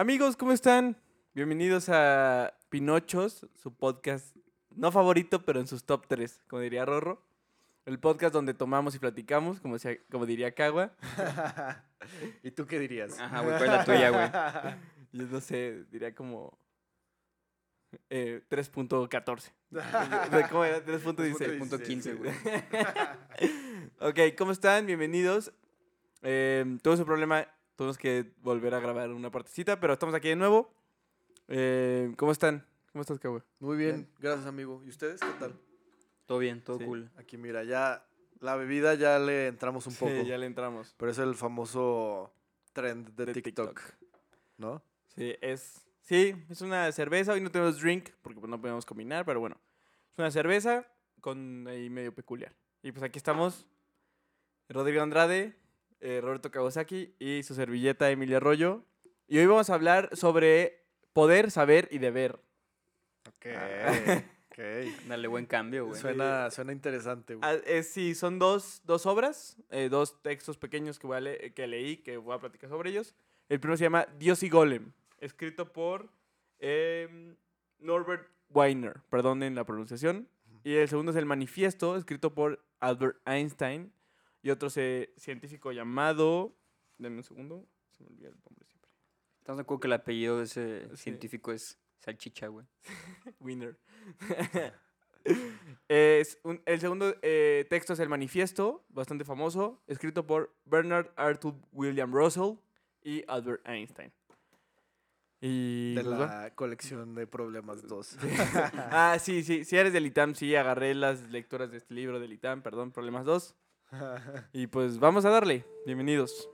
Amigos, ¿cómo están? Bienvenidos a Pinochos, su podcast no favorito, pero en sus top 3, como diría Rorro. El podcast donde tomamos y platicamos, como, diría Cagua. ¿Y tú qué dirías? Ajá, güey, ¿cuál es la tuya, güey? Yo no sé, diría como eh, 3.14. ¿De ¿Cómo era? 3.16. Punto 15, güey. ok, ¿cómo están? Bienvenidos. Eh, tuve ese problema, tuvimos que volver a grabar una partecita, pero estamos aquí de nuevo. Eh, ¿Cómo están? ¿Cómo estás, Cagua? Muy bien, gracias amigo. ¿Y ustedes qué tal? Todo bien, todo Sí. cool. Aquí mira, ya la bebida ya le entramos un Sí, poco. ya le entramos. Pero es el famoso trend de, De TikTok, ¿no? Sí, es, sí, es una cerveza. Hoy no tenemos drink porque pues, no podemos combinar, pero bueno. Es una cerveza con ahí medio peculiar. Y pues aquí estamos. Rodrigo Andrade, eh, Roberto Kawasaki y su servilleta Emilia Arroyo. Y hoy vamos a hablar sobre poder, saber y deber. Ok, Ah. Dale buen cambio, güey. Suena, suena interesante, güey. Ah, eh, sí, son dos, dos obras, eh, dos textos pequeños que, voy a le- que leí, que voy a platicar sobre ellos. El primero se llama Dios y Golem, escrito por em, Norbert Weiner, perdonen la pronunciación. Y el segundo es El Manifiesto, escrito por Albert Einstein y otro científico llamado... Denme un segundo, se me olvida el nombre siempre. ¿Estás de acuerdo que el apellido de ese Sí. científico es Salchicha, güey? Winner. es un- el segundo eh, texto es El Manifiesto, bastante famoso, escrito por Bernard Arthur William Russell y Albert Einstein. Y de la colección de problemas 2. ah, sí, sí, si eres del ITAM, sí, agarré las lecturas de este libro del ITAM, perdón, Problemas 2. Y pues vamos a darle, bienvenidos.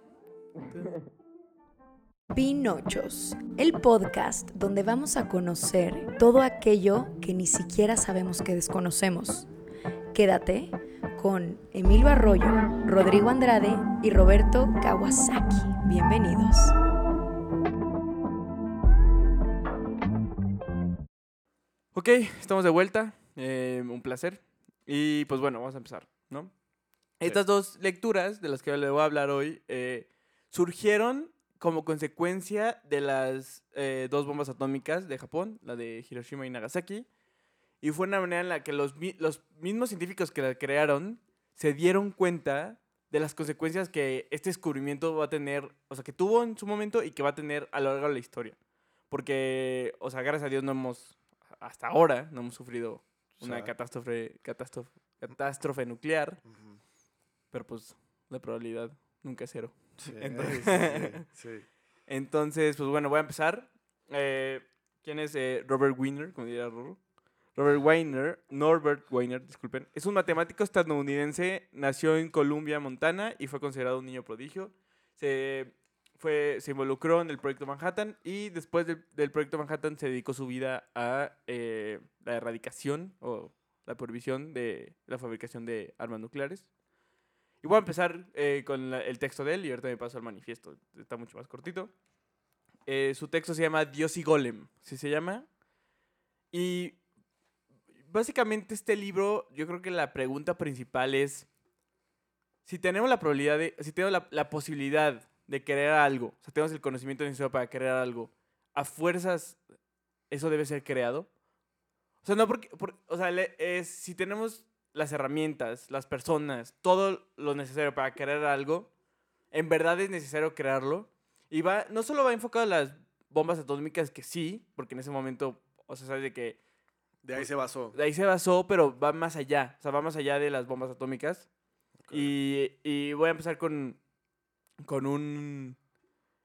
Pinochos, el podcast donde vamos a conocer todo aquello que ni siquiera sabemos que desconocemos. Quédate con Emilio Arroyo, Rodrigo Andrade y Roberto Kawasaki. Bienvenidos. Ok, estamos de vuelta. eh, un placer. Y pues bueno, vamos a empezar, ¿no? Estas dos lecturas de las que le voy a hablar hoy eh, surgieron como consecuencia de las eh, dos bombas atómicas de Japón, la de Hiroshima y Nagasaki. Y fue una manera en la que los, los mismos científicos que la crearon se dieron cuenta de las consecuencias que este descubrimiento va a tener, o sea, que tuvo en su momento y que va a tener a lo largo de la historia. Porque, o sea, gracias a Dios no hemos, hasta ahora, no hemos sufrido O una sea- catástrofe, catástrofe, catástrofe nuclear, Ujú. Pero pues la probabilidad nunca es cero. Sí, Entonces- sí, sí. Entonces, pues bueno, voy a empezar. Eh, ¿Quién es eh, Robert Wiener? Como diría Rorro. Robert Weiner, Norbert Weiner, disculpen, es un matemático estadounidense, nació en Columbia, Montana, y fue considerado un niño prodigio. Se, fue, se involucró en el proyecto Manhattan y después del, del proyecto Manhattan se dedicó su vida a eh, la erradicación o la prohibición de la fabricación de armas nucleares. Y voy a empezar eh, con la- el texto de él y ahorita me paso al manifiesto. Está mucho más cortito. Eh, su texto se llama Dios y Golem. ¿Sí se llama? Y básicamente este libro, yo creo que la pregunta principal es si tenemos la probabilidad de, si tenemos la, la posibilidad de querer algo, o sea, tenemos el conocimiento necesario para querer algo, a fuerzas eso debe ser creado. O sea, no porque, por- o sea, le- si tenemos las herramientas, las personas, todo lo necesario para querer algo, en verdad es necesario crearlo. Y va, no solo va enfocado a las bombas atómicas, que sí, porque en ese momento, o sea, sabes de que De ahí se basó. de ahí se basó, pero va más allá. O sea, va más allá de las bombas atómicas. Y, y voy a empezar con, con un.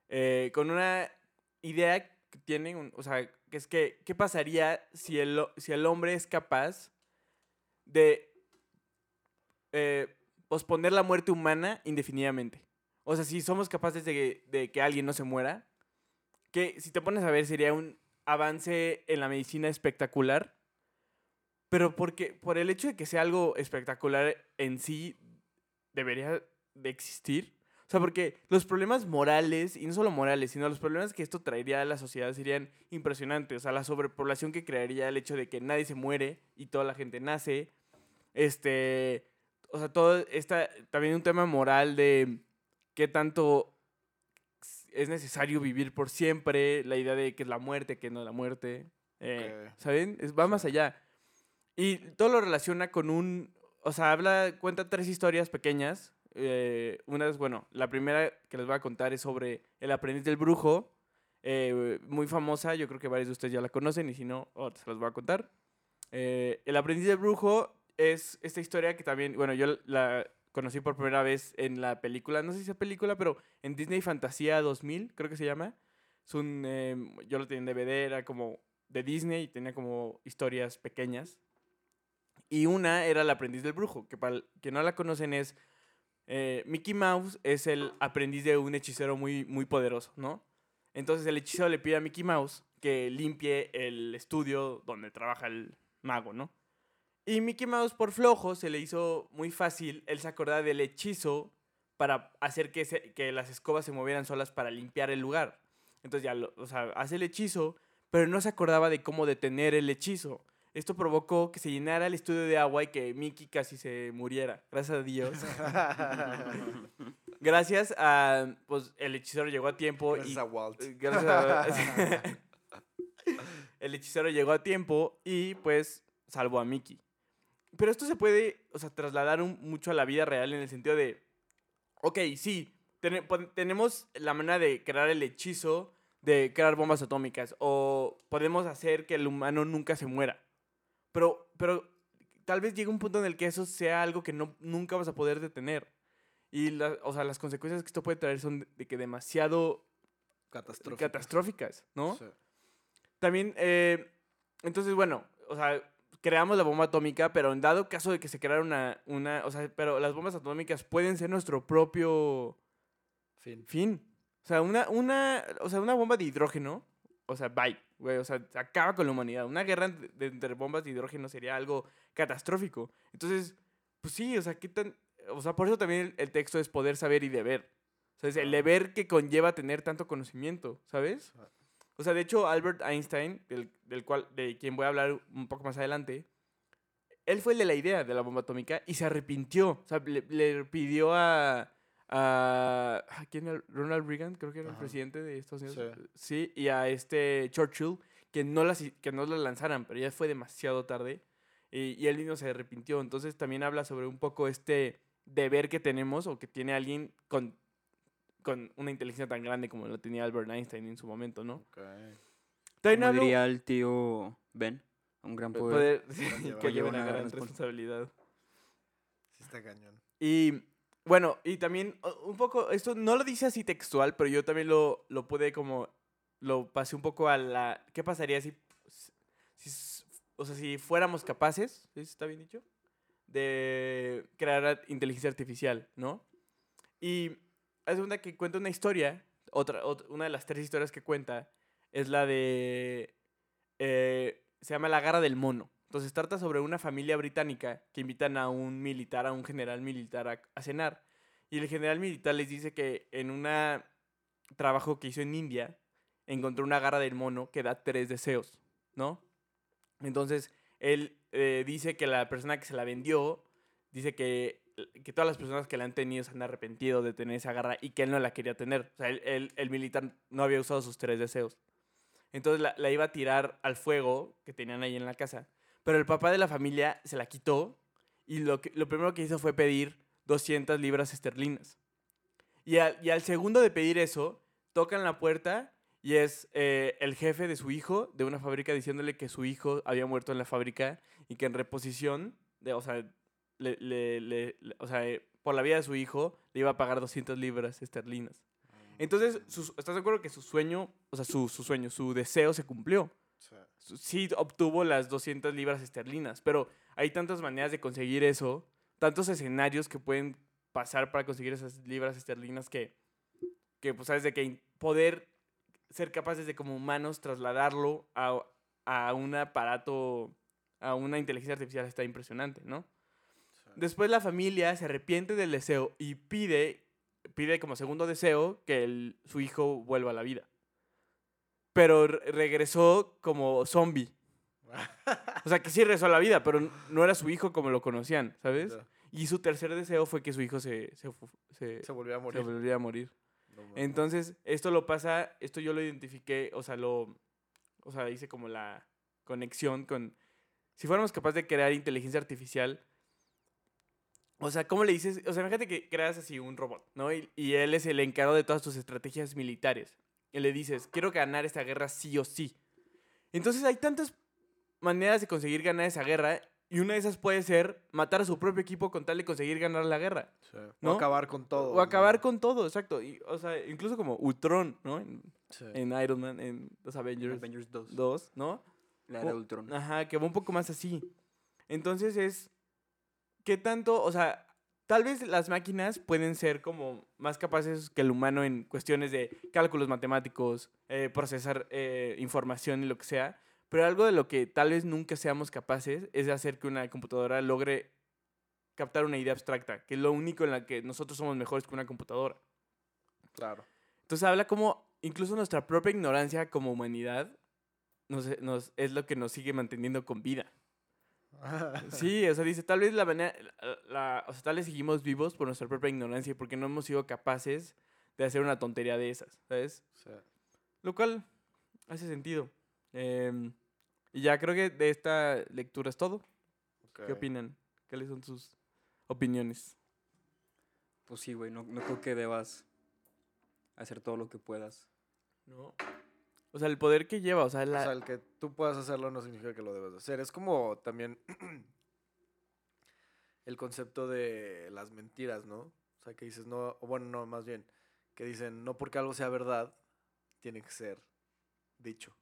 eh, con una idea que tienen. un- o sea, que es que. ¿Qué pasaría si el, si el hombre es capaz de. Eh, posponer la muerte humana indefinidamente? O sea, si somos capaces de de que alguien no se muera. Que si te pones a ver, sería un avance en la medicina espectacular. Pero porque, por el hecho de que sea algo espectacular en sí, debería de existir. O sea, porque los problemas morales, y no solo morales, sino los problemas que esto traería a la sociedad serían impresionantes. O sea, la sobrepoblación que crearía el hecho de que nadie se muere y toda la gente nace. Este, o sea, todo está también un tema moral de qué tanto es necesario vivir por siempre, la idea de que es la muerte, que no es la muerte. eh, Ok. ¿Saben? Es- va más allá. Y todo lo relaciona con un. O sea, habla, cuenta tres historias pequeñas. eh, una es, bueno, la primera que les voy a contar es sobre El aprendiz del brujo. eh, muy famosa, yo creo que varios de ustedes ya la conocen y si no, ahorita se las voy a contar. Eh, el aprendiz del brujo es esta historia que también, bueno, yo la conocí por primera vez en la película, no sé si es película, pero en Disney Fantasía 2000, creo que se llama. Es un, eh, yo lo tenía en DVD, era como de Disney y tenía como historias pequeñas. Y una era El aprendiz del brujo, que para que no la conocen es... eh, Mickey Mouse es el aprendiz de un hechicero muy, muy poderoso, ¿no? Entonces el hechicero le pide a Mickey Mouse que limpie el estudio donde trabaja el mago, ¿no? Y Mickey Mouse por flojo se le hizo muy fácil, él se acordaba del hechizo para hacer que, se- que las escobas se movieran solas para limpiar el lugar. Entonces ya, lo- o sea, hace el hechizo, pero no se acordaba de cómo detener el hechizo. Esto provocó que se llenara el estudio de agua y que Mickey casi se muriera. Gracias a Dios. Gracias a, pues, el hechicero llegó a tiempo Gracias y a Walt. Gracias a- el hechicero llegó a tiempo y pues salvó a Mickey. Pero esto se puede, o sea, trasladar un- mucho a la vida real en el sentido de, ok, sí, pon- tenemos la manera de crear el hechizo de crear bombas atómicas o podemos hacer que el humano nunca se muera. Pero, pero tal vez llegue un punto en el que eso sea algo que no, nunca vas a poder detener. Y la- o sea, las consecuencias que esto puede traer son de- que demasiado Catastrófico. catastróficas, ¿no? Sí. También, eh, entonces, bueno, o sea, creamos la bomba atómica, pero en dado caso de que se creara una, una, o sea, pero las bombas atómicas pueden ser nuestro propio Fin. fin. O sea, una, una, o sea, una bomba de hidrógeno, o sea, bye, güey, o sea, acaba con la humanidad. Una guerra entre bombas de hidrógeno sería algo catastrófico. Entonces, pues sí, o sea, ¿qué tan, o sea, por eso también el, el texto es poder saber y deber. O sea, es el deber que conlleva tener tanto conocimiento, ¿sabes? O sea, de hecho, Albert Einstein, del, del cual, de quien voy a hablar un poco más adelante, él fue el de la idea de la bomba atómica y se arrepintió. O sea, le, le pidió a, a, ¿a ¿quién era? Ronald Reagan, creo que era el presidente de Estados Unidos. Sí. Sí, y a este Churchill que no las que no las lanzaran, pero ya fue demasiado tarde y, y él mismo se arrepintió. Entonces también habla sobre un poco este deber que tenemos o que tiene alguien con, con una inteligencia tan grande como lo tenía Albert Einstein en su momento, ¿no? Ok. También Como hablo- diría el tío Ben, un gran poder. poder, sí, que lleva una una gran gran respons- responsabilidad. Sí está cañón. Y bueno, y también un poco, esto no lo dice así textual, pero yo también lo, lo pude como, lo pasé un poco a la, ¿qué pasaría si, si o sea, si fuéramos capaces, ¿sí ¿está bien dicho? De crear inteligencia artificial, ¿no? Y es una que cuenta una historia, otra, ot- una de las tres historias que cuenta es la de, eh, se llama La Garra del Mono. Entonces trata sobre una familia británica que invitan a un militar, a un general militar a, a cenar. Y el general militar les dice que en un trabajo que hizo en India, encontró una garra del mono que da tres deseos, ¿no? Entonces, él eh, dice que la persona que se la vendió, dice que, que todas las personas que la han tenido se han arrepentido de tener esa garra y que él no la quería tener. O sea, él- el militar no había usado sus tres deseos. Entonces la, la iba a tirar al fuego que tenían ahí en la casa. Pero el papá de la familia se la quitó y lo, que, lo primero que hizo fue pedir 200 libras esterlinas. Y al, y al segundo de pedir eso, tocan la puerta y es eh, el jefe de su hijo de una fábrica diciéndole que su hijo había muerto en la fábrica y que en reposición, de, o, sea, le- le- le- o sea, eh, por la vida de su hijo, le iba a pagar 200 libras esterlinas. Entonces, sus- ¿estás de acuerdo que su sueño, o sea, su, su sueño, su deseo se cumplió? Sí. sí obtuvo las 200 libras esterlinas, pero hay tantas maneras de conseguir eso, tantos escenarios que pueden pasar para conseguir esas libras esterlinas que, que pues sabes, de que poder ser capaces de como humanos trasladarlo a, a un aparato, a una inteligencia artificial está impresionante, ¿no? Después la familia se arrepiente del deseo y pide, pide como segundo deseo que el- su hijo vuelva a la vida. Pero re- regresó como zombie. O sea, que sí regresó a la vida, pero no era su hijo como lo conocían, ¿sabes? Y su tercer deseo fue que su hijo se, se, se- Se volvió a se morir. volviera a morir. No mames. Entonces, esto lo pasa, esto yo lo identifiqué, o sea, lo, o sea, hice como la conexión con, si fuéramos capaces de crear inteligencia artificial, o sea, ¿cómo le dices? O sea, imagínate que creas así un robot, ¿no? Y, y él es el encargado de todas tus estrategias militares. Y le dices, quiero ganar esta guerra sí o sí. Entonces hay tantas maneras de conseguir ganar esa guerra y una de esas puede ser matar a su propio equipo con tal de conseguir ganar la guerra. Sí. ¿no? O acabar con todo. O acabar ¿no? con todo, exacto. Y, o sea, incluso como Ultron, ¿no? En, Sí. en Iron Man, en los Avengers Avengers 2. 2, ¿no? La era de Ultron. Ajá, que va un poco más así. Entonces es, ¿qué tanto? O sea, tal vez las máquinas pueden ser como más capaces que el humano en cuestiones de cálculos matemáticos, eh, procesar eh, información y lo que sea, pero algo de lo que tal vez nunca seamos capaces es de hacer que una computadora logre captar una idea abstracta, que es lo único en la que nosotros somos mejores que una computadora. Claro. Entonces habla como incluso nuestra propia ignorancia como humanidad nos, nos- es lo que nos sigue manteniendo con vida. Sí, o sea, dice, tal vez la manera, la, la- o sea, tal vez seguimos vivos por nuestra propia ignorancia y porque no hemos sido capaces de hacer una tontería de esas, ¿sabes? Sí. Lo cual hace sentido. Em, y ya creo que de esta lectura es todo. ¿Qué opinan? ¿Cuáles son sus opiniones? Pues sí, güey, no, no creo que debas hacer todo lo que puedas. No. O sea, el poder que lleva, o sea, la... O sea, el que tú puedas hacerlo no significa que lo debes de hacer. Es como también el concepto de las mentiras, ¿no? O sea, que dices, no, o bueno, no, más bien, que dicen, no porque algo sea verdad, tiene que ser dicho,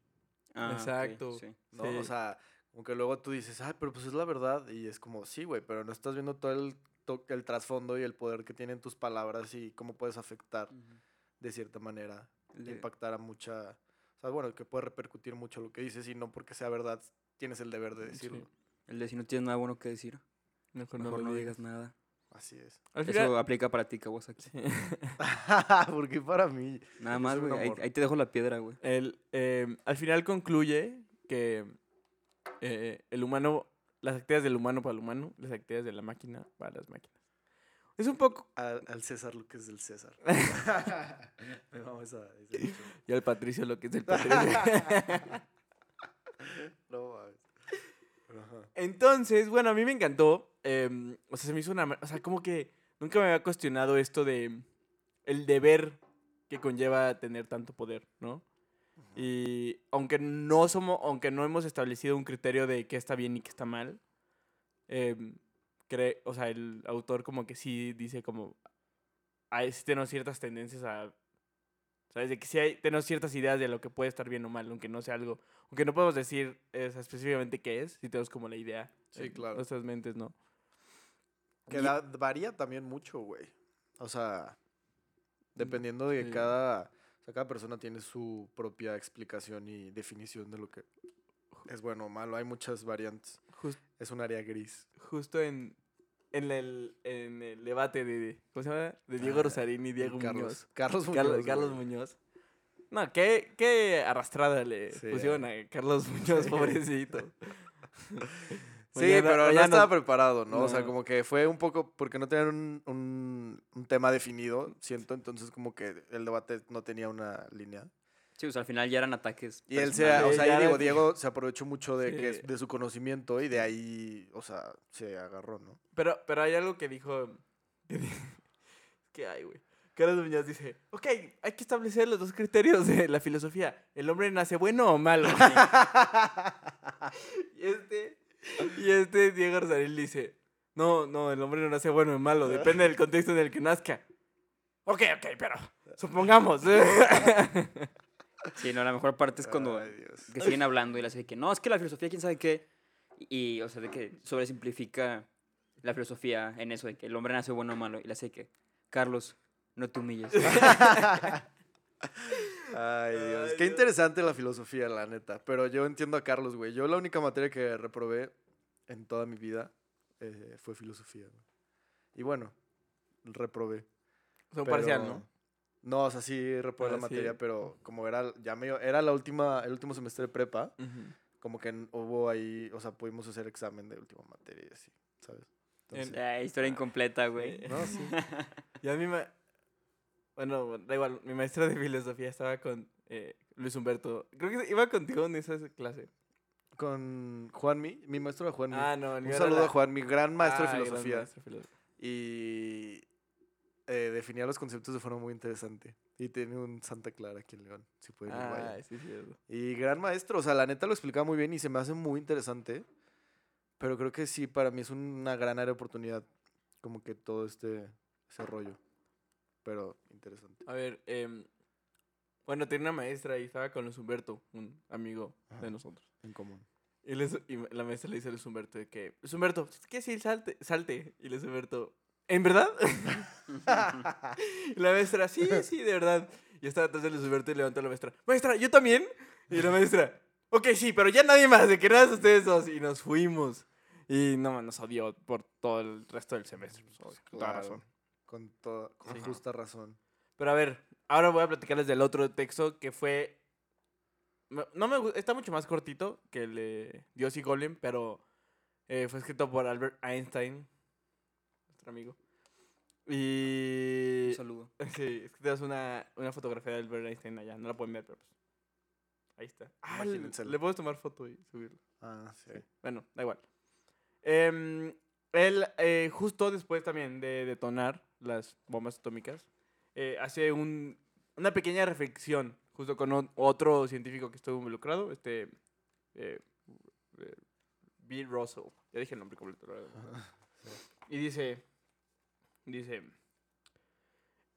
Ah, Exacto. sí. ¿no? Sí. O sea, aunque luego tú dices, ay, pero pues es la verdad, y es como, sí, güey, pero no estás viendo todo el, el trasfondo y el poder que tienen tus palabras y cómo puedes afectar de cierta manera, Le- impactar a mucha, o sea, bueno, que puede repercutir mucho lo que dices y no porque sea verdad tienes el deber de Sí. decirlo. El de si no tienes nada bueno que decir, Mejor, mejor no, digas nada. Así es. Al Eso aplica para ti, Kawasaki. porque para mí, Nada más, güey. Ahí, te dejo la piedra, güey. el, em, al final concluye que eh, el humano, las actividades del humano para el humano, las actividades de la máquina para las máquinas. Es un poco... al, al César lo que es del César. Me vamos a. Y al Patricio lo que es el Patricio. No mames. Entonces, bueno, a mí me encantó. em, o sea, se me hizo una... O sea, como que nunca me había cuestionado esto de el deber que conlleva tener tanto poder, ¿no? Y aunque no somos, aunque no hemos establecido un criterio de qué está bien y qué está mal, em, cree, o sea, el autor como que sí dice como, hay, sí tenemos ciertas tendencias a, ¿sabes? De que sí hay, tenemos ciertas ideas de lo que puede estar bien o mal, aunque no sea algo, aunque no podemos decir eh, o sea, específicamente qué es, sí tenemos como la idea Sí, en claro. nuestras mentes, ¿no? Que Y- da- varía también mucho, güey. O sea, dependiendo de sí. cada... O sea, cada persona tiene su propia explicación y definición de lo que es bueno o malo. Hay muchas variantes. Es un área gris. justo en, en, el, en el debate de, ¿cómo se llama? De Diego Ah, Rosarín y Diego Carlos, Muñoz. Carlos Muñoz. Carlos, güey. Carlos Muñoz. No, qué, qué arrastrada le Sí, pusieron a Carlos Muñoz, Sí. pobrecito. Sí, Mañana- pero no mañana- estaba preparado, ¿no? O sea, No. como que fue un poco porque no tenían un, un, un tema definido, siento, entonces como que el debate no tenía una línea. Sí, o sea, al final ya eran ataques. Y él se, o sea, ya ahí digo, Diego se aprovechó mucho de, que, Sí. de su conocimiento y de ahí, o sea, se agarró, ¿no? Pero, pero hay algo que dijo. Que hay, güey. Carlos Muñoz dice: Ok, hay que establecer los dos criterios de la filosofía. ¿El hombre nace bueno o malo? y este. Y este Diego Rosarín dice: No, no, el hombre no nace bueno o malo. Depende del contexto en el que nazca. Ok, ok, pero supongamos. Sí, no, la mejor parte es cuando Ay, Dios. que siguen hablando y le hace que no, es que la filosofía, quién sabe qué. Y, o sea, de que sobresimplifica la filosofía en eso de que el hombre nace bueno o malo. Y le hace que, Carlos, no te humilles. Ay, Dios. Qué interesante la filosofía, la neta. Pero yo entiendo a Carlos, güey. Yo la única materia que reprobé en toda mi vida eh, fue filosofía, güey. Y bueno, reprobé. Son pero- parcial, ¿no? No, o sea, sí reprobé Ah, la sí. materia, pero como era ya medio, era la última, el último semestre de prepa, como que hubo ahí, o sea, pudimos hacer examen de última materia y así, ¿sabes? En- Entonces, Ah, historia incompleta, güey. No, sí. Y a mí me. Bueno, da igual, mi maestra de filosofía estaba con eh, Luis Humberto. Creo que iba contigo en esa clase. Con Juanmi, mi maestro era Juanmi. Ah, no, Un saludo la- a Juanmi, gran maestro Ah, de gran filosofía. maestro de filosofía. Y eh, definía los conceptos de forma muy interesante. Y tiene un Santa Clara aquí en León, si pueden ir, sí, cierto. Y gran maestro, o sea, la neta lo explicaba muy bien y se me hace muy interesante. Pero creo que sí, para mí es una gran área de oportunidad, como que todo este ese rollo. Pero interesante. A ver, em, bueno, tenía una maestra y estaba con Luis Humberto, un amigo de nosotros. En común. Y, les- y la maestra le dice a Luis Humberto de que, Luis Humberto, ¿qué sí? Salte, salte. Y Luis Humberto, ¿en verdad? y la maestra, sí, sí, de verdad. Y estaba atrás de Luis Humberto y levantó a la maestra, maestra, ¿yo también? Y la maestra, ok, sí, pero ya nadie más, de que nada ustedes dos. Y nos fuimos. Y no, nos odió por todo el resto del semestre. Odió, con toda razón. Con toda con Sí. justa razón. Pero a ver, ahora voy a platicarles del otro texto que fue. No me está mucho más cortito que el de Dios y Golem, pero eh, fue escrito por Albert Einstein, nuestro amigo. Y. Un saludo. Sí, es que tenemos una, una fotografía de Albert Einstein allá. No la pueden ver, pero pues. Ahí está. Ah, le, puedes tomar foto y subirlo. Ah, sí. Bueno, da igual. Em, él, eh, justo después también de detonar las bombas atómicas, eh, hace un, una pequeña reflexión, justo con otro científico que estuvo involucrado, este. Eh, eh, Bill Russell. Ya dije el nombre completo. Y dice. Dice.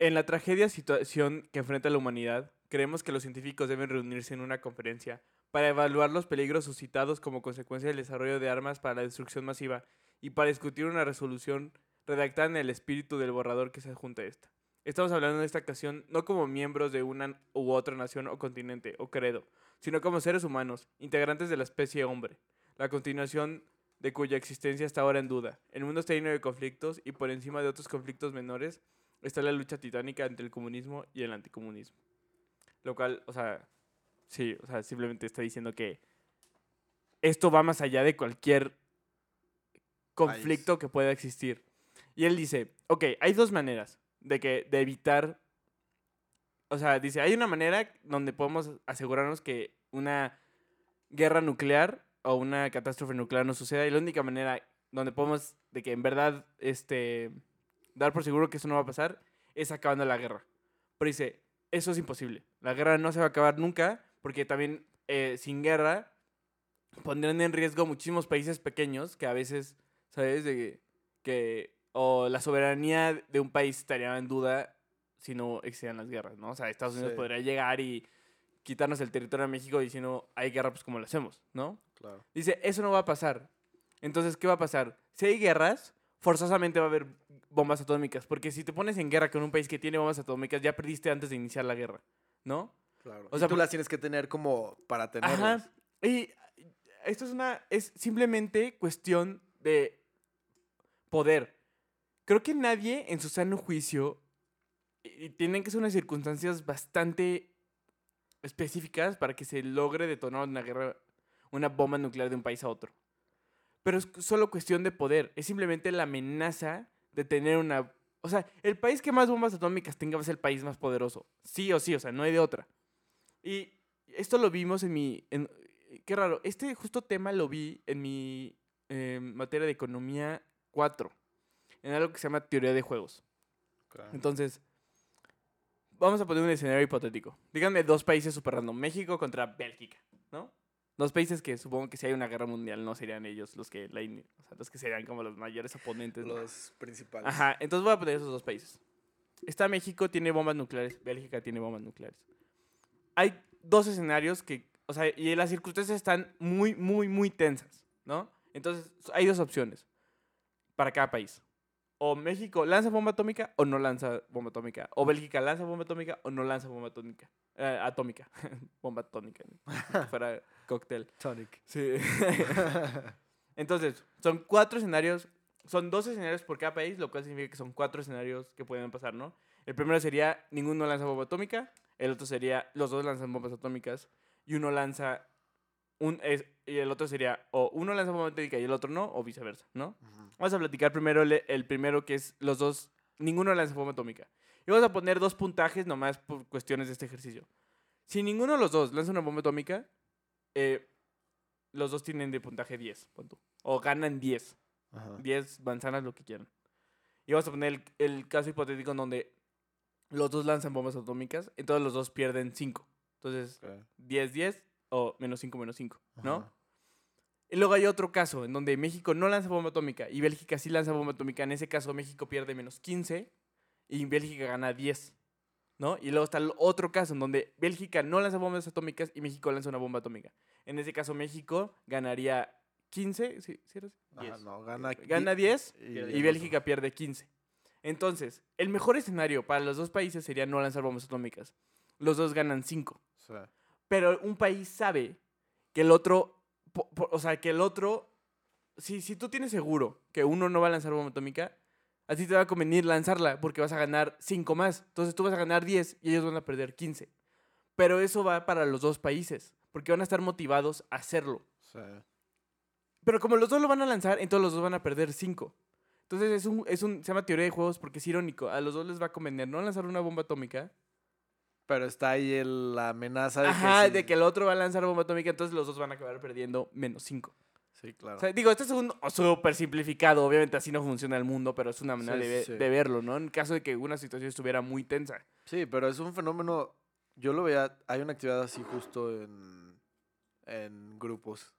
En la tragedia situación que enfrenta la humanidad, creemos que los científicos deben reunirse en una conferencia para evaluar los peligros suscitados como consecuencia del desarrollo de armas para la destrucción masiva y para discutir una resolución redactada en el espíritu del borrador que se adjunta a esta. Estamos hablando en esta ocasión no como miembros de una u otra nación o continente o credo, sino como seres humanos, integrantes de la especie hombre, la continuación de cuya existencia está ahora en duda. El mundo está lleno de conflictos y por encima de otros conflictos menores está la lucha titánica entre el comunismo y el anticomunismo. Lo cual, o sea, sí, o sea, simplemente está diciendo que esto va más allá de cualquier conflicto que pueda existir. Y él dice, ok, hay dos maneras de, que, de evitar, o sea, dice, hay una manera donde podemos asegurarnos que una guerra nuclear o una catástrofe nuclear no suceda y la única manera donde podemos, de que en verdad, este, dar por seguro que eso no va a pasar, es acabando la guerra. Pero dice, eso es imposible. La guerra no se va a acabar nunca porque también eh, sin guerra pondrían en riesgo muchísimos países pequeños que a veces, ¿sabes? De que, o la soberanía de un país estaría en duda si no existieran las guerras, ¿no? O sea, Estados Unidos Sí. podría llegar y quitarnos el territorio de México diciendo, hay guerra, pues como lo hacemos, ¿no? Claro. Dice, eso no va a pasar. Entonces, ¿qué va a pasar? Si hay guerras, forzosamente va a haber bombas atómicas, porque si te pones en guerra con un país que tiene bombas atómicas, ya perdiste antes de iniciar la guerra, ¿no? Claro. O sea, sea, tú las tienes que tener como para tenerlas. Ajá. Y esto es una. Es simplemente cuestión de poder. Creo que nadie en su sano juicio. Y y tienen que ser unas circunstancias bastante específicas para que se logre detonar una guerra, una bomba nuclear de un país a otro. Pero es solo cuestión de poder. Es simplemente la amenaza de tener una. O sea, el país que más bombas atómicas tenga va a ser el país más poderoso. Sí o sí, o sea, no hay de otra. Y esto lo vimos en mi... en- qué raro, este justo tema lo vi en mi eh, materia de economía 4, en algo que se llama teoría de juegos. Entonces, vamos a poner un escenario hipotético. Díganme dos países super random, México contra Bélgica, ¿no? Dos países que supongo que si hay una guerra mundial no serían ellos los que, la o sea, los que serían como los mayores oponentes. ¿no? Los principales. Ajá, entonces voy a poner esos dos países. Está México, tiene bombas nucleares. Bélgica tiene bombas nucleares. Hay dos escenarios que, o sea, y las circunstancias están muy, muy, muy tensas, ¿no? Entonces, hay dos opciones para cada país. O México lanza bomba atómica o no lanza bomba atómica. O Bélgica lanza bomba atómica o no lanza bomba atómica. Eh, atómica. bomba atómica. fuera cóctel. Tonic. Sí. Entonces, son cuatro escenarios, son dos escenarios por cada país, lo cual significa que son cuatro escenarios que pueden pasar, ¿no? El primero sería ninguno lanza bomba atómica, el otro sería los dos lanzan bombas atómicas y uno lanza un es- y el otro sería o uno lanza bomba atómica y el otro no o viceversa, ¿no? Vamos a platicar primero el, el primero que es los dos ninguno lanza bomba atómica. Y vamos a poner dos puntajes nomás por cuestiones de este ejercicio. Si ninguno de los dos lanza una bomba atómica, eh, los dos tienen de puntaje 10, pon tú. O ganan 10. Ajá. 10 manzanas, lo que quieran. Y vamos a poner el, el caso hipotético en donde los dos lanzan bombas atómicas, entonces los dos pierden 5. Entonces, Ok. 10, 10 o menos 5, menos 5, ¿no? Ajá. Y luego hay otro caso en donde México no lanza bomba atómica y Bélgica sí lanza bomba atómica. En ese caso, México pierde menos 15 y Bélgica gana 10, ¿no? Y luego está el otro caso en donde Bélgica no lanza bombas atómicas y México lanza una bomba atómica. En ese caso, México ganaría 15, ¿sí, sí? Ajá, 10. no, gana, Gana 10 y, y Bélgica pierde 15. Entonces, el mejor escenario para los dos países sería no lanzar bombas atómicas. Los dos ganan 5. O sea, Pero un país sabe que el otro, po- po- o sea, que el otro, si, si tú tienes seguro que uno no va a lanzar bomba atómica, a ti te va a convenir lanzarla porque vas a ganar 5 más. Entonces tú vas a ganar 10 y ellos van a perder 15. Pero eso va para los dos países, porque van a estar motivados a hacerlo. Pero como los dos lo van a lanzar, entonces los dos van a perder 5. Entonces es un, es un, se llama teoría de juegos porque es irónico. A los dos les va a convenir no lanzar una bomba atómica. pero está ahí el- la amenaza de Ajá, que... si- de que el otro va a lanzar bomba atómica, entonces los dos van a acabar perdiendo menos 5. Sí, claro. O sea, digo, esto es un súper simplificado. Obviamente así no funciona el mundo, pero es una manera Sí, de, ve- sí. de verlo, ¿no? En caso de que una situación estuviera muy tensa. Sí, pero es un fenómeno. Yo lo veía. Hay una actividad así justo en. En grupos.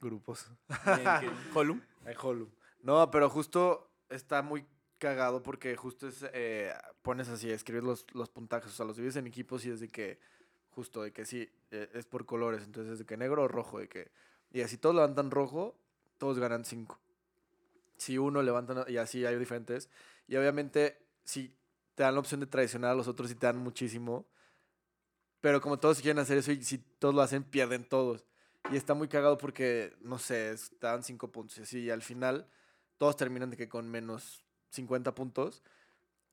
Grupos. En Holum. En Holum. No, pero justo está muy cagado porque justo es. eh, pones así, escribes los, los puntajes. O sea, los divides en equipos y es de que. Justo de que sí, eh, es por colores. Entonces es de que negro o rojo. De que. Y así todos levantan rojo, todos ganan 5. Si uno levantan. Y así hay diferentes. Y obviamente, si te dan la opción de traicionar a los otros y te dan muchísimo. Pero como todos quieren hacer eso y si todos lo hacen, pierden todos. Y está muy cagado porque, no sé, es- te dan 5 puntos y así. Y al final, todos terminan de que con menos 50 puntos.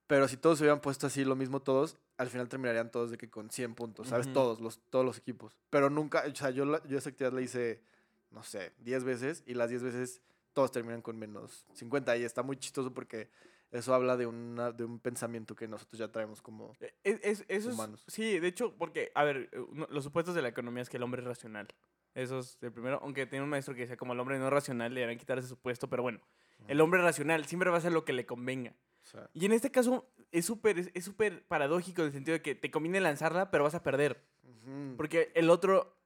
Pero si todos se hubieran puesto así lo mismo todos, al final terminarían todos de que con 100 puntos, ¿sabes? Todos, los, todos los equipos. Pero nunca, o sea, yo, la- yo esa actividad la hice, no sé, 10 veces y las 10 veces todos terminan con menos 50 y está muy chistoso porque eso habla de, una, de un pensamiento que nosotros ya traemos como... Eh, Es, es- es- Humanos. sí, de hecho, porque, a ver, eh, los supuestos de la economía es que el hombre es racional. Eso es el primero. Aunque tenía un maestro que decía, como el hombre no es racional, le deben quitar ese supuesto. Pero bueno, el hombre racional siempre va a hacer lo que le convenga. Y en este caso es súper es- súper paradójico en el sentido de que te conviene lanzarla, pero vas a perder. Porque el otro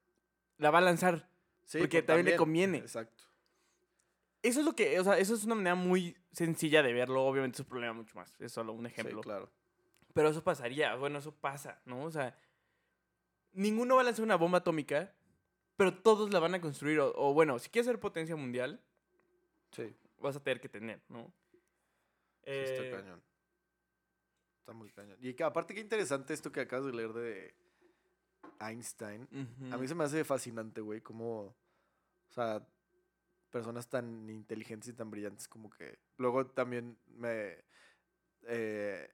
la va a lanzar. Sí, porque también le conviene. Exacto. Eso es lo que, o sea, eso es una manera muy sencilla de verlo. Obviamente es un problema mucho más. Es solo un ejemplo. Sí, claro. Pero eso pasaría, bueno, eso pasa, ¿no? O sea, ninguno va a lanzar una bomba atómica, pero todos la van a construir. O, o bueno, si quieres ser potencia mundial, Sí, vas a tener que tener, ¿no? sí Eh, está cañón. Está muy cañón. Y que, aparte, qué interesante esto que acabas de leer de Einstein. A mí se me hace fascinante, güey, como, o sea, personas tan inteligentes y tan brillantes como que... Luego también me eh,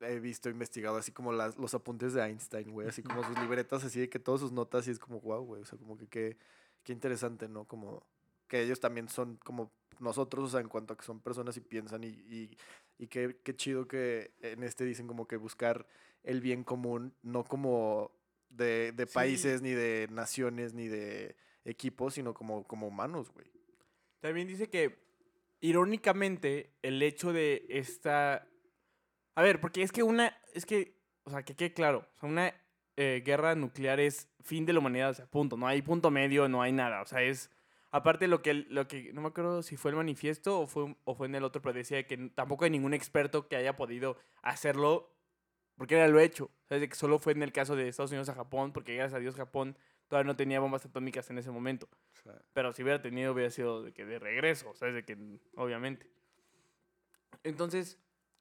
he visto, investigado así como las, los apuntes de Einstein, güey, así como sus libretas, así de que todas sus notas y es como, wow, güey, o sea, como que qué, qué interesante, ¿no? Como que ellos también son como nosotros, o sea, en cuanto a que son personas y piensan y, y, y qué, qué chido que en este dicen como que buscar el bien común, no como de, de Sí. países, ni de naciones, ni de equipos, sino como, como humanos, güey. También dice que, irónicamente, el hecho de esta... A ver, porque es que una... Es que, o sea, que quede claro. O sea, una eh, guerra nuclear es fin de la humanidad, o sea, punto. No hay punto medio, no hay nada. O sea, es... Aparte lo que, lo que no me acuerdo si fue el manifiesto o fue, o fue en el otro, pero decía que tampoco hay ningún experto que haya podido hacerlo porque era lo hecho. De que solo fue en el caso de Estados Unidos a Japón, porque gracias a Dios Japón todavía no tenía bombas atómicas en ese momento. Sea, Pero si hubiera tenido, hubiera sido de que de regreso, ¿sabes? De que, obviamente. Entonces,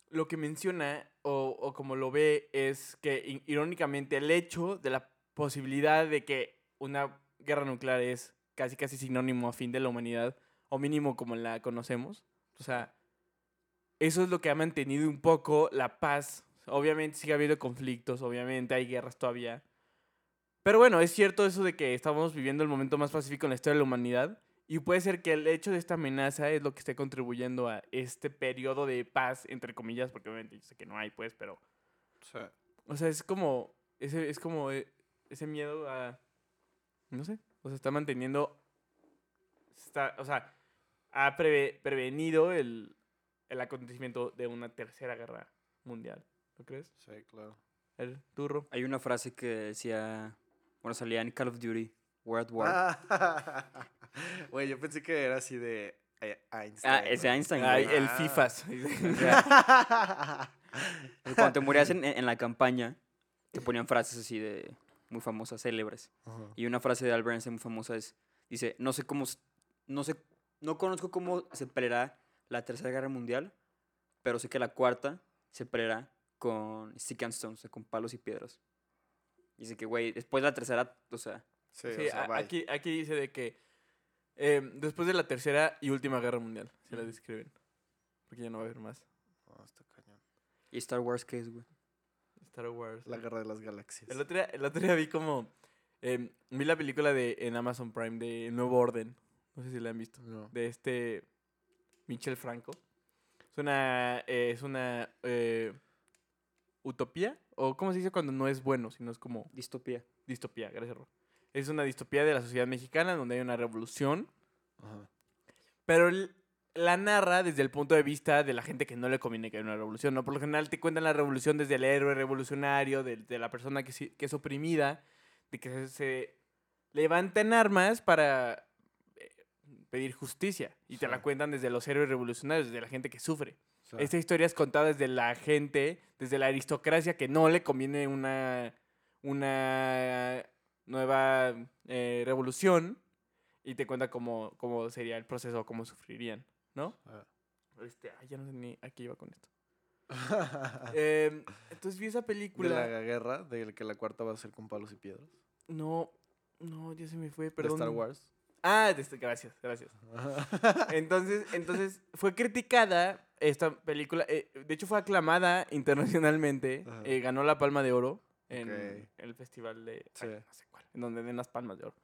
lo que menciona, o, o como lo ve, es que irónicamente el hecho de la posibilidad de que una guerra nuclear es casi casi sinónimo a fin de la humanidad, o mínimo como la conocemos. O sea, eso es lo que ha mantenido un poco la paz. Obviamente sigue habiendo conflictos, obviamente hay guerras todavía. Pero bueno, es cierto eso de que estamos viviendo el momento más pacífico en la historia de la humanidad Y puede ser que el hecho de esta amenaza es lo que esté contribuyendo a este periodo de paz, entre comillas, porque obviamente yo sé que no hay, pues, pero... O sea, es como... Ese, es como eh, ese miedo a... No sé. O sea, está manteniendo... Está, o sea, ha preve- prevenido el, el acontecimiento de una tercera guerra mundial. ¿No crees? Sí, claro. El turro. Hay una frase que decía, bueno, salía en Call of Duty, World War. Ah, Güey, yo pensé que era así de eh, Einstein. Ah, ese güey. Einstein. Güey. el Ah. FIFAs. Cuando te morías en, en la campaña, te ponían frases así de muy famosas, célebres. Y una frase de Albert Einstein muy famosa es, dice, no sé cómo, no sé, no conozco cómo se peleará la tercera guerra mundial, pero sé que la cuarta se peleará con stick and stones, o sea, con palos y piedras. Dice que, güey, después de la tercera, o sea, Sí, Sí, o sea, a- bye. aquí, aquí dice de que eh, después de la tercera y última guerra mundial, se la describen. Porque ya no va a haber más. No, está cañón. ¿y Star Wars qué es, güey? Star Wars. La guerra de las galaxias. El otro, día, el otro día vi como... eh, vi la película de en Amazon Prime de Nuevo Orden. No sé si la han visto. No. De este Michel Franco. Es una... eh, es una... utopía. ¿O cómo se dice cuando no es bueno, sino es como Distopía. distopía? Gracias, Ro. Es una distopía de la sociedad mexicana donde hay una revolución. Ajá. Pero la narra desde el punto de vista de la gente que no le conviene que haya una revolución, ¿no? Por lo general te cuentan la revolución desde el héroe revolucionario, de, de la persona que, es oprimida, de que se, se levanta en armas para eh, pedir justicia. Y te la cuentan desde los héroes revolucionarios, desde la gente que sufre. Sea, Esta historia es contada desde la gente, desde la aristocracia que no le conviene una, una nueva eh, revolución y te cuenta cómo, cómo sería el proceso, cómo sufrirían, ¿no? Ah. Este, ay, ya no sé ni a qué iba con esto. Em, entonces vi esa de película. la guerra, de que la cuarta va a ser con palos y piedras. No, no, ya se me fue, De perdón. Star Wars. Ah, de este- gracias, gracias. Entonces, entonces fue criticada esta película. eh, de hecho, fue aclamada internacionalmente. Eh, ganó la Palma de Oro en el festival de. Sí. ay, no sé cuál. En donde den las palmas de oro.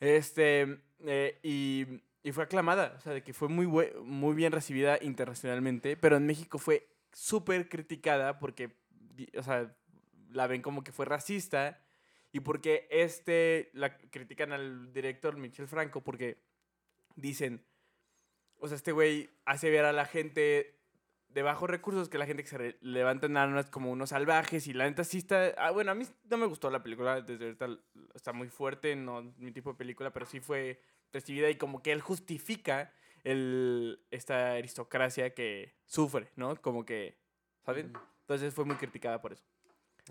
Este. eh, y, y fue aclamada. O sea, de que fue muy, muy bien recibida internacionalmente. Pero en México fue súper criticada porque. O sea, la ven como que fue racista. Y porque este, la critican al director Michel Franco porque dicen, o sea, este güey hace ver a la gente de bajos recursos que la gente que se levanta en armas como unos salvajes y la neta sí está, ah, bueno, a mí no me gustó la película, desde ahorita está muy fuerte, no mi tipo de película, pero sí fue recibida y como que él justifica el, esta aristocracia que sufre, ¿no? Como que, ¿saben? Entonces fue muy criticada por eso.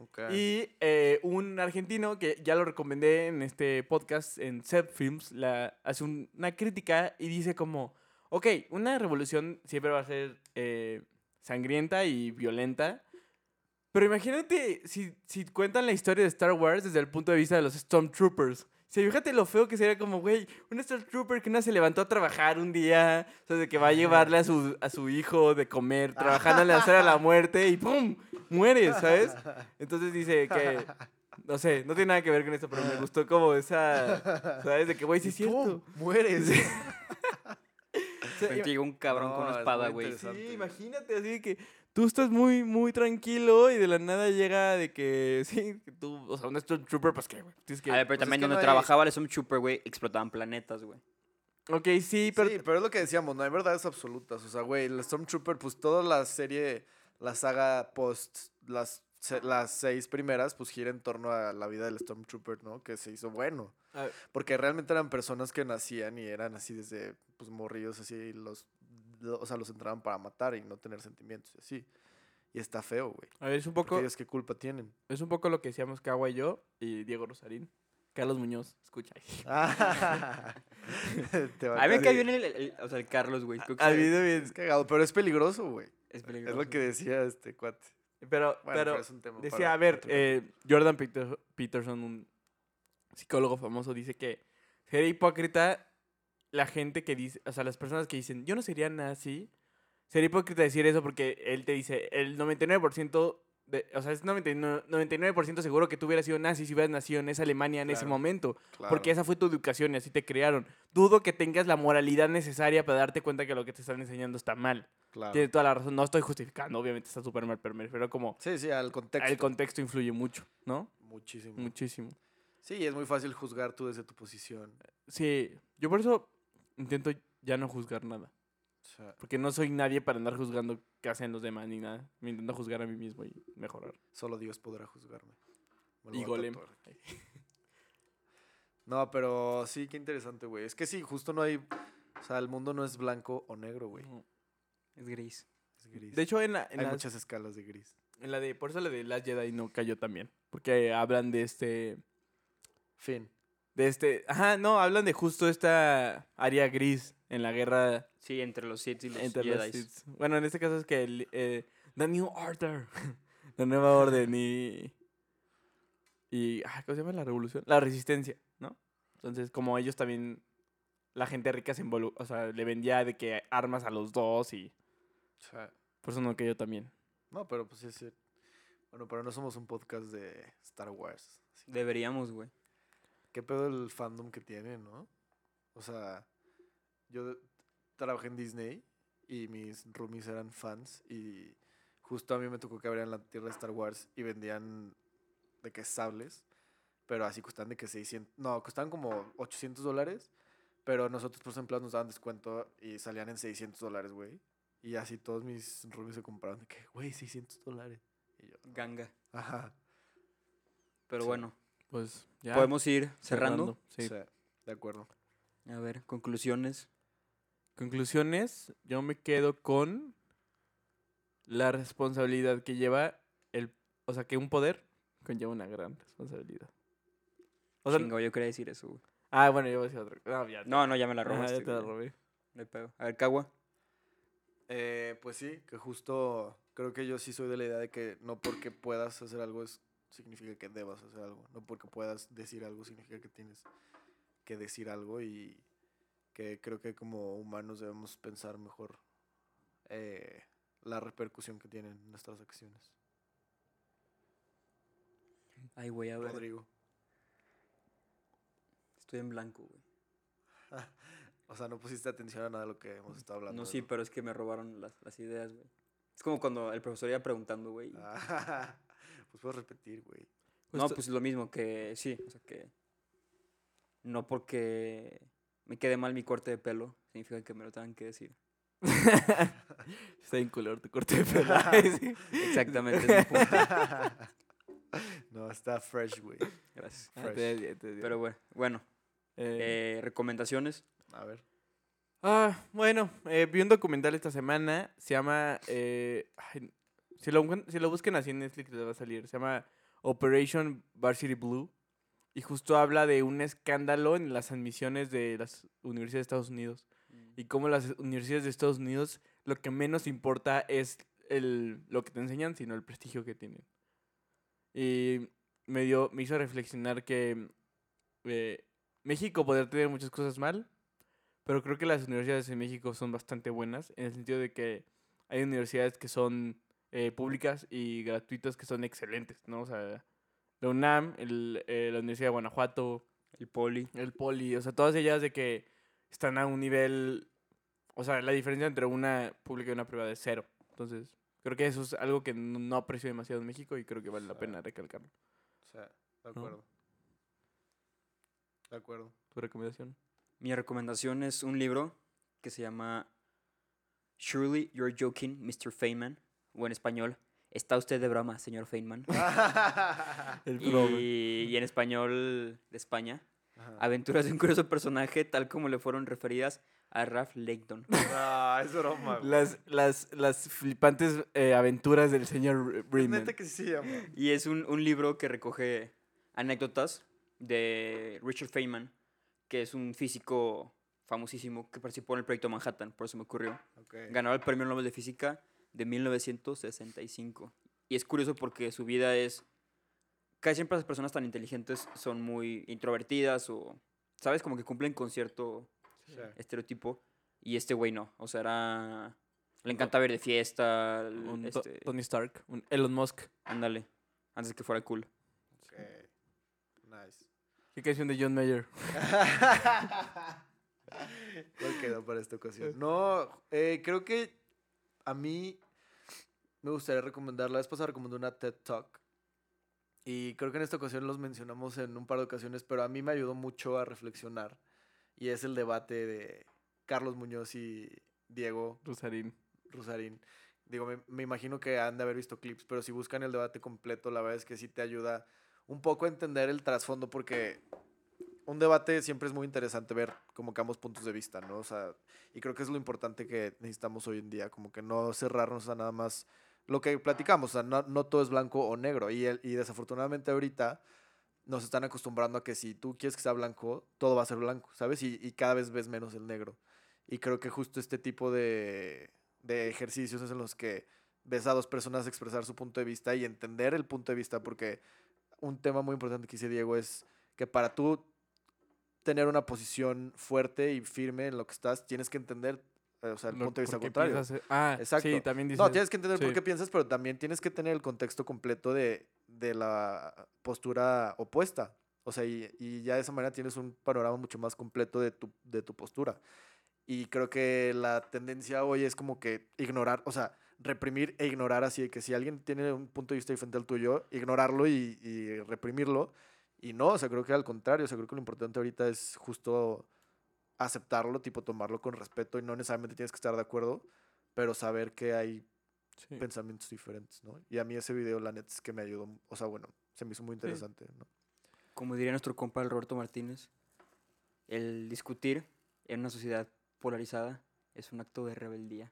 Ok. Y eh, un argentino que ya lo recomendé en este podcast, en Zep Films, la, hace un- una crítica y dice como, ok, una revolución siempre va a ser eh, sangrienta y violenta, pero imagínate si, si cuentan la historia de Star Wars desde el punto de vista de los Stormtroopers. Si fíjate lo feo que sería como, güey, un Stormtrooper que no se levantó a trabajar un día, o sea, de que va a llevarle a su, a su hijo de comer, trabajando en la acera de la muerte y ¡pum! Muere, ¿sabes? Entonces dice que, no sé, no tiene nada que ver con esto, pero me gustó como esa, ¿sabes? De que, güey, sí es Y ¡pum! cierto. Mueres. Te llega un cabrón con una es espada, güey. Sí, imagínate, así de que tú estás muy, muy tranquilo y de la nada llega de que, sí, que tú, o sea, un Stormtrooper, pues qué, güey. Que... A ver, pero pues es también donde no hay- trabajaba el Stormtrooper, güey, explotaban planetas, güey. Ok, sí, pero... sí, pero es lo que decíamos, no hay verdades absolutas. O sea, güey, el Stormtrooper, pues toda la serie, la saga post, las, se- las seis primeras, pues gira en torno a la vida del Stormtrooper, ¿no? Que se hizo bueno. a Porque realmente eran personas que nacían y eran así desde, pues, morrillos así, y los, lo- o sea, los entraban para matar y no tener sentimientos y así. Y está feo, güey. a ver, es un poco, ellos qué culpa tienen. es un poco lo que decíamos Cagua y yo y Diego Rosarín. Carlos Muñoz, escucha. Te va A mí me cayó bien el, el- o sea, el Carlos, güey. Al se- video bien. Es cagado, pero es peligroso, güey. es Es peligroso. lo que decía este cuate. Pero, Bueno, pero, es un tema decía, para a ver, eh, Jordan Peter- Peterson, un psicólogo famoso, dice que sería hipócrita la gente que dice, o sea, las personas que dicen, yo no sería nazi, sería hipócrita decir eso porque él te dice, el 99% de- o sea, es 99%, 99% seguro que tú hubieras sido nazi si hubieras nacido en esa Alemania en ese momento. Claro. Porque esa fue tu educación y así te crearon. Dudo que tengas la moralidad necesaria para darte cuenta que lo que te están enseñando está mal. Claro. Tienes toda la razón. No estoy justificando, obviamente está súper mal, pero me refiero como Sí, sí, al contexto. el contexto influye mucho, ¿no? Muchísimo. Muchísimo. Sí, es muy fácil juzgar tú desde tu posición. Sí, yo por eso intento ya no juzgar nada. Sea, Porque no soy nadie para andar juzgando qué hacen los demás ni nada. Me intento juzgar a mí mismo y mejorar. solo Dios podrá juzgarme. Y Golem. No, pero sí, qué interesante, güey. Es que sí, justo no hay. O sea, el mundo no es blanco o negro, güey. Es gris. Es gris. De hecho, en la, en, hay las- muchas escalas de gris. en la de. Por eso la de Last Jedi no cayó también. Porque hablan de este. Fin. De este. Ajá, no, hablan de justo esta área gris en la guerra Sí, entre los Sith y los entre los. Sith. Bueno, en este caso es que el, eh, The New Order. la nueva orden y. Y. ah, ¿Cómo se llama la revolución? La resistencia, ¿no? Entonces, como ellos también. La gente rica se involu O sea, le vendía de que armas a los dos y. O sea, Por eso no cayó también. no, pero pues sí, sí. Bueno, pero no somos un podcast de Star Wars. Deberíamos, güey. ¿Qué pedo el fandom que tiene, no? O sea, yo trabajé en Disney y mis roomies eran fans y justo a mí me tocó que abrieran la tierra de Star Wars y vendían de que sables, pero así costaban de que 600, no, costaban como 800 dólares, pero nosotros por empleados nos daban descuento y salían en 600 dólares, güey. Y así todos mis roomies se compraron de que, güey, 600 dólares. Y yo, Ganga. ajá. Pero Sí. bueno, Pues ya. podemos ir cerrando. Sí. Sí, de acuerdo. A ver, conclusiones. Conclusiones, yo me quedo con la responsabilidad que lleva el, o sea, que un poder conlleva una gran responsabilidad. O sea, Chingo, yo quería decir eso, güey. ah, bueno, yo voy a decir otra cosa. No, ya, No, no, ya me la Ajá, robaste. ya te la robé. No hay pedo. A ver, Cagua. Eh, pues sí, que justo creo que yo sí soy de la idea de que no porque puedas hacer algo es, significa que debas hacer algo. No porque puedas decir algo significa que tienes que decir algo y que creo que como humanos debemos pensar mejor eh, la repercusión que tienen nuestras acciones. Ay, güey, a ver. Rodrigo. Estoy en blanco, güey. O sea, no pusiste atención a nada de lo que hemos estado hablando. No, sí, pero es que me robaron las, las ideas, güey. Es como cuando el profesor iba preguntando, güey. pues puedes repetir, güey. No, pues lo mismo que sí, o sea que no porque me quede mal mi corte de pelo significa que me lo tengan que decir. Está en color tu corte de pelo. Exactamente, es mi punto. no, está fresh, güey. Gracias. Ah, Fresh. te- te- te- Pero bueno, bueno, eh, eh, recomendaciones. A ver. Ah, bueno, eh, vi un documental esta semana. Se llama. eh, ay, si, lo, si lo busquen así en Netflix les va a salir. Se llama Operation Varsity Blue. Y justo habla de un escándalo en las admisiones de las universidades de Estados Unidos. Y cómo las universidades de Estados Unidos lo que menos importa es el, lo que te enseñan, sino el prestigio que tienen. Y me, dio, me hizo reflexionar que eh, México podría tener muchas cosas mal, pero creo que las universidades en México son bastante buenas, en el sentido de que hay universidades que son eh, públicas y gratuitas que son excelentes, ¿no? O sea, la UNAM, el, eh, la Universidad de Guanajuato, El poli. el Poli, o sea, todas ellas de que están a un nivel, o sea, la diferencia entre una pública y una privada es cero. Entonces, creo que eso es algo que no, no aprecio demasiado en México y creo que vale la pena recalcarlo. O sea, de acuerdo. De acuerdo. ¿Tu recomendación? Mi recomendación es un libro que se llama Surely You're Joking, Mr. Feynman, o en español, ¿Está usted de broma, señor Feynman? El Y, y en español de España, Ajá. Aventuras de un curioso personaje, tal como le fueron referidas a Ralph Layton. Ah, es broma. Las, las, las flipantes eh, aventuras del señor Bremen. neta que sí se llama. Y es un, un libro que recoge anécdotas de Richard Feynman, que es un físico famosísimo que participó en el proyecto Manhattan, por eso me ocurrió. Ok. Ganó el Premio Nobel de Física de 1965. Y es curioso porque su vida es... Casi siempre las personas tan inteligentes son muy introvertidas o, ¿sabes? Como que cumplen con cierto Sí. estereotipo. Y este güey no. O sea, era... Le encanta ver de fiesta. Un este, Tony Stark, un Elon Musk. ándale. Antes de que fuera cool. Ok. Nice. ¿Qué canción de John Mayer? ¿Cuál quedó para esta ocasión? No, eh, creo que a mí me gustaría recomendar, la vez pasada recomendé una TED Talk. Y creo que en esta ocasión los mencionamos en un par de ocasiones, pero a mí me ayudó mucho a reflexionar. Y es el debate de Carlos Muñoz y Diego Rosarín. Rosarín. Digo, me, me imagino que han de haber visto clips, pero si buscan el debate completo, la verdad es que sí te ayuda un poco a entender el trasfondo, porque un debate siempre es muy interesante ver como que ambos puntos de vista, ¿no? O sea, y creo que es lo importante que necesitamos hoy en día, como que no cerrarnos a nada más lo que platicamos, o sea, no, no todo es blanco o negro, y, el- y desafortunadamente ahorita nos están acostumbrando a que si tú quieres que sea blanco, todo va a ser blanco, ¿sabes? Y, y cada vez ves menos el negro. Y creo que justo este tipo de, de ejercicios es en los que ves a dos personas expresar su punto de vista y entender el punto de vista, porque un tema muy importante que dice Diego es que para tú tener una posición fuerte y firme en lo que estás, tienes que entender, o sea, el Lo- punto de vista ¿por contrario. piensas, eh? Ah, Exacto. sí, también dices. No, tienes que entender por sí. qué piensas, pero también tienes que tener el contexto completo de, de la postura opuesta. O sea, y, y ya de esa manera tienes un panorama mucho más completo de tu, de tu postura. Y creo que la tendencia hoy es como que ignorar, o sea, reprimir e ignorar así de que si alguien tiene un punto de vista diferente al tuyo, ignorarlo y, y reprimirlo. Y no, o sea, creo que al contrario, o sea, creo que lo importante ahorita es justo aceptarlo, tipo tomarlo con respeto y no necesariamente tienes que estar de acuerdo, pero saber que hay Sí. pensamientos diferentes, ¿no? Y a mí ese video, la neta, es que me ayudó, o sea, bueno, se me hizo muy interesante, ¿no? Como diría nuestro compa el Roberto Martínez, el discutir en una sociedad polarizada es un acto de rebeldía.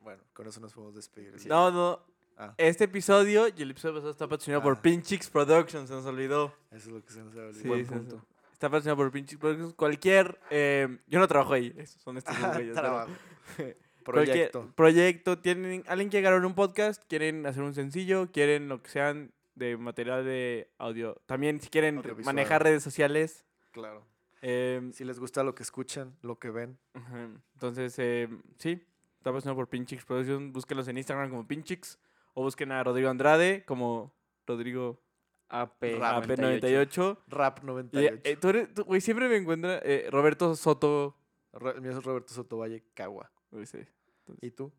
Bueno, con eso nos podemos despedir. ¿sí? No, no. Ah, Este episodio y el episodio pasado está patrocinado por Ah. Pinchix Productions, se nos olvidó. eso es lo que se nos ha olvidado. Sí, Buen sí, punto. Está patrocinado por Pinchix Productions. Cualquier. eh, yo no trabajo ahí. esos son estos dos güeyes, pero Trabajo. Proyecto. proyecto. Tienen, alguien quiere grabar un podcast, quieren hacer un sencillo, quieren lo que sean de material de audio. También si quieren manejar redes sociales. Claro. eh, Si les gusta lo que escuchan, lo que ven. Entonces, eh, sí, está patrocinado por Pinchix Productions. Búsquenlos en Instagram como Pinchix. O busquen a Rodrigo Andrade como Rodrigo AP Rap AP98. Rap Y, 98. eh, tú eres, tú, güey, siempre me encuentra eh, Roberto Soto. Ro- El mío es Roberto Sotovalle Cagua. güey, sí. ¿Y tú?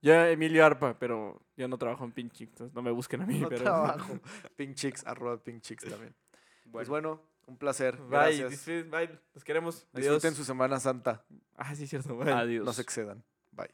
Yo, Emilio Arpa, pero yo no trabajo en Pinchix, entonces no me busquen a mí. No pero... trabajo. Pinkchicks, arroba Pinkchicks también. Pues bueno, un placer. Bye, Gracias. bye, los queremos. Adiós. Disfruten su Semana Santa. Ah, sí, cierto. bye. Adiós. No se excedan. Bye.